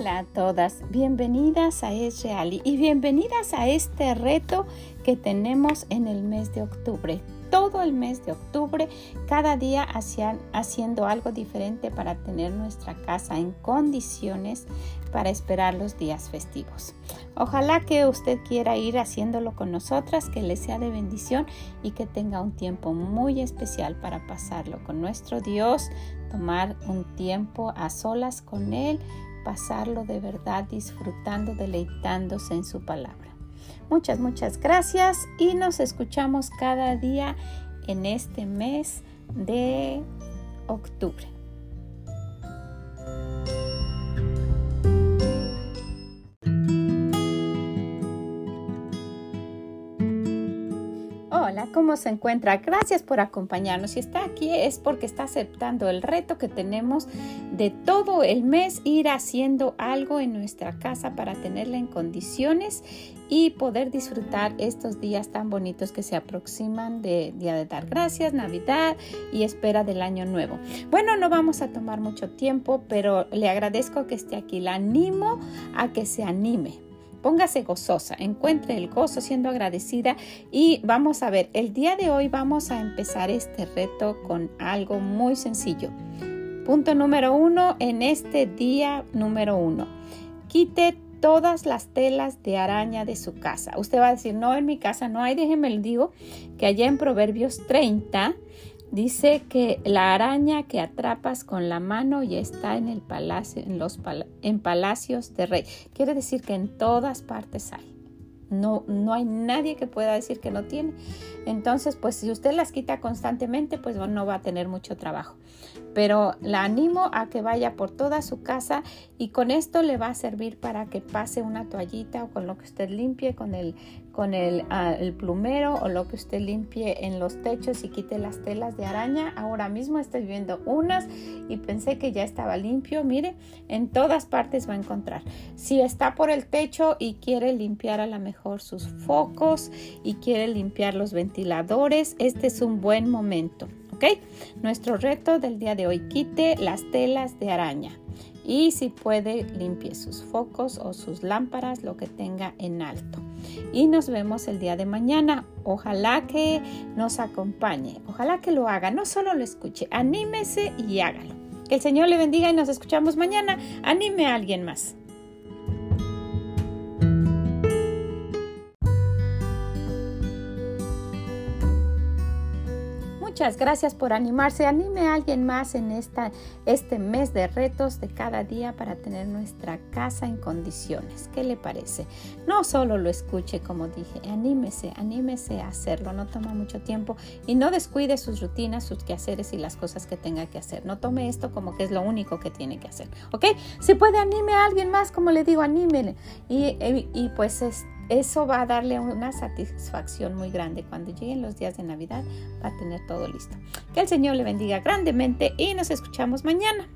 Hola a todas, bienvenidas a Es y bienvenidas a este reto que tenemos en el mes de octubre. Todo el mes de octubre, cada día haciendo algo diferente para tener nuestra casa en condiciones para esperar los días festivos. Ojalá que usted quiera ir haciéndolo con nosotras, que le sea de bendición y que tenga un tiempo muy especial para pasarlo con nuestro Dios, tomar un tiempo a solas con Él pasarlo de verdad disfrutando, deleitándose en su palabra. Muchas, muchas gracias y nos escuchamos cada día en este mes de octubre. Hola, ¿cómo se encuentra? Gracias por acompañarnos. Si está aquí es porque está aceptando el reto que tenemos de todo el mes ir haciendo algo en nuestra casa para tenerla en condiciones y poder disfrutar estos días tan bonitos que se aproximan de Día de Dar Gracias, Navidad y espera del Año Nuevo. Bueno, no vamos a tomar mucho tiempo, pero le agradezco que esté aquí. La animo a que se anime Póngase gozosa, encuentre el gozo siendo agradecida y vamos a ver, el día de hoy vamos a empezar este reto con algo muy sencillo. Punto número uno, en este día número uno, quite todas las telas de araña de su casa. Usted va a decir, no, en mi casa no hay, déjeme le digo que allá en Proverbios 30 Dice que la araña que atrapas con la mano ya está en el palacio, en los en palacios de rey. Quiere decir que en todas partes hay. No, no hay nadie que pueda decir que no tiene. Entonces, pues si usted las quita constantemente, pues no va a tener mucho trabajo. Pero la animo a que vaya por toda su casa y con esto le va a servir para que pase una toallita o con lo que usted limpie, con el, con el, ah, el, plumero o lo que usted limpie en los techos y quite las telas de araña. Ahora mismo estoy viendo unas y pensé que ya estaba limpio. Mire, en todas partes va a encontrar. Si está por el techo y quiere limpiar a lo mejor sus focos y quiere limpiar los ventiladores, este es un buen momento. ¿Ok? Nuestro reto del día de hoy, quite las telas de araña y si puede limpie sus focos o sus lámparas, lo que tenga en alto. Y nos vemos el día de mañana. Ojalá que nos acompañe, ojalá que lo haga, no solo lo escuche, anímese y hágalo. Que el Señor le bendiga y nos escuchamos mañana. Anime a alguien más. Muchas gracias por animarse. Anime a alguien más en esta, este mes de retos de cada día para tener nuestra casa en condiciones. ¿Qué le parece? No solo lo escuche, como dije, anímese, anímese a hacerlo. No toma mucho tiempo y no descuide sus rutinas, sus quehaceres y las cosas que tenga que hacer. No tome esto como que es lo único que tiene que hacer. ¿Ok? Si puede, anime a alguien más, como le digo, anímele. Y, y, y pues este eso va a darle una satisfacción muy grande. Cuando lleguen los días de Navidad va a tener todo listo. Que el Señor le bendiga grandemente y nos escuchamos mañana.